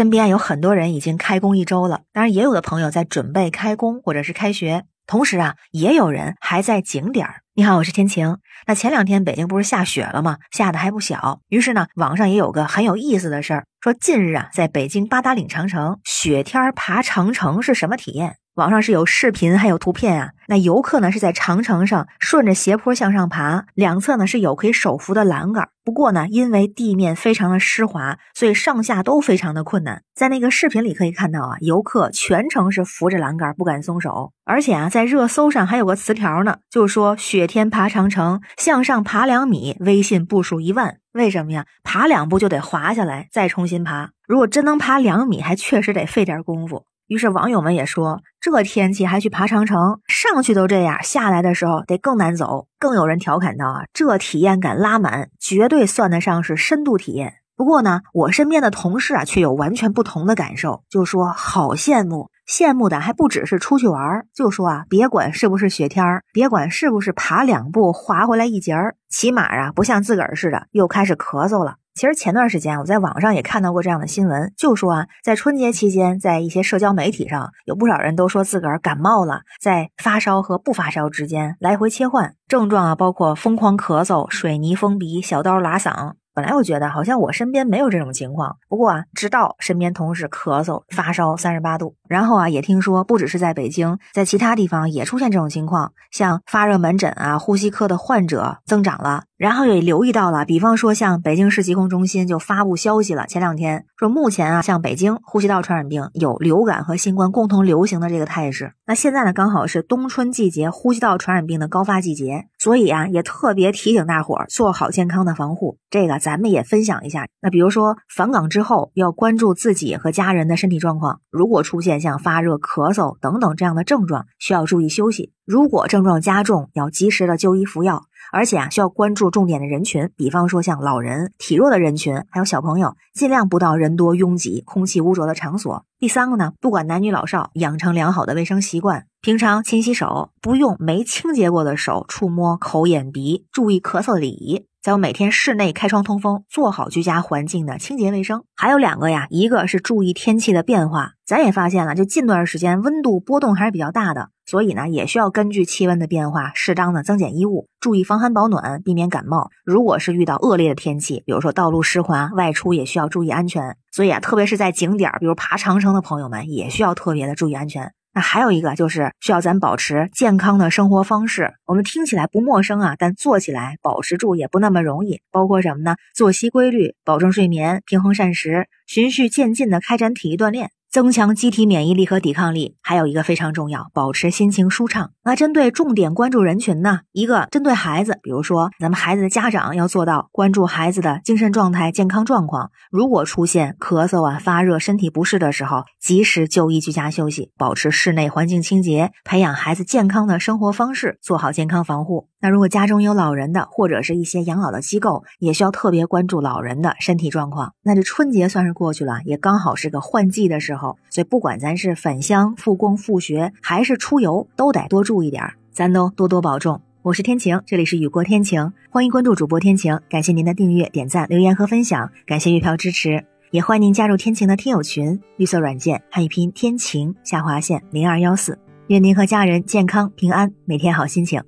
身边有很多人已经开工一周了，当然也有的朋友在准备开工或者是开学，同时啊，也有人还在景点儿。你好，我是天晴。那前两天北京不是下雪了吗？下的还不小。于是呢，网上也有个很有意思的事儿，说近日啊，在北京八达岭长城雪天爬长城是什么体验？网上是有视频，还有图片啊。那游客呢是在长城上顺着斜坡向上爬，两侧呢是有可以手扶的栏杆。不过呢，因为地面非常的湿滑，所以上下都非常的困难。在那个视频里可以看到啊，游客全程是扶着栏杆，不敢松手。而且啊，在热搜上还有个词条呢，就是说雪天爬长城，向上爬两米，微信步数一万。为什么呀？爬两步就得滑下来，再重新爬。如果真能爬两米，还确实得费点功夫。于是网友们也说，这天气还去爬长城，上去都这样，下来的时候得更难走。更有人调侃道啊，这体验感拉满，绝对算得上是深度体验。不过呢，我身边的同事啊，却有完全不同的感受，就说好羡慕，羡慕的还不只是出去玩，就说啊，别管是不是雪天儿，别管是不是爬两步滑回来一截儿，起码啊，不像自个儿似的又开始咳嗽了。其实前段时间我在网上也看到过这样的新闻，就说啊，在春节期间，在一些社交媒体上，有不少人都说自个儿感冒了，在发烧和不发烧之间来回切换，症状啊包括疯狂咳嗽、水泥封鼻、小刀拉嗓。本来我觉得好像我身边没有这种情况，不过啊，直到身边同事咳嗽发烧三十八度，然后啊，也听说不只是在北京，在其他地方也出现这种情况，像发热门诊啊、呼吸科的患者增长了。然后也留意到了，比方说像北京市疾控中心就发布消息了，前两天说目前啊，像北京呼吸道传染病有流感和新冠共同流行的这个态势。那现在呢，刚好是冬春季节呼吸道传染病的高发季节，所以啊，也特别提醒大伙儿做好健康的防护。这个咱们也分享一下。那比如说返岗之后要关注自己和家人的身体状况，如果出现像发热、咳嗽等等这样的症状，需要注意休息；如果症状加重，要及时的就医服药。而且啊，需要关注重点的人群，比方说像老人、体弱的人群，还有小朋友，尽量不到人多拥挤、空气污浊的场所。第三个呢，不管男女老少，养成良好的卫生习惯，平常勤洗手，不用没清洁过的手触摸口、眼、鼻，注意咳嗽礼仪。再有每天室内开窗通风，做好居家环境的清洁卫生。还有两个呀，一个是注意天气的变化。咱也发现了，就近段时间温度波动还是比较大的，所以呢，也需要根据气温的变化，适当的增减衣物，注意防寒保暖，避免感冒。如果是遇到恶劣的天气，比如说道路湿滑，外出也需要注意安全。所以啊，特别是在景点，比如爬长城的朋友们，也需要特别的注意安全。那还有一个就是需要咱保持健康的生活方式，我们听起来不陌生啊，但做起来保持住也不那么容易。包括什么呢？作息规律，保证睡眠，平衡膳食，循序渐进的开展体育锻炼。增强机体免疫力和抵抗力，还有一个非常重要，保持心情舒畅。那针对重点关注人群呢？一个针对孩子，比如说咱们孩子的家长要做到关注孩子的精神状态、健康状况。如果出现咳嗽啊、发热、身体不适的时候，及时就医居家休息，保持室内环境清洁，培养孩子健康的生活方式，做好健康防护。那如果家中有老人的，或者是一些养老的机构，也需要特别关注老人的身体状况。那这春节算是过去了，也刚好是个换季的时候，所以不管咱是返乡复工复学，还是出游，都得多注意点儿咱都多多保重。我是天晴，这里是雨过天晴，欢迎关注主播天晴，感谢您的订阅、点赞、留言和分享，感谢月票支持，也欢迎您加入天晴的听友群，绿色软件汉语拼天晴下划线零二幺四，愿您和家人健康平安，每天好心情。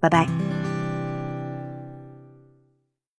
拜拜。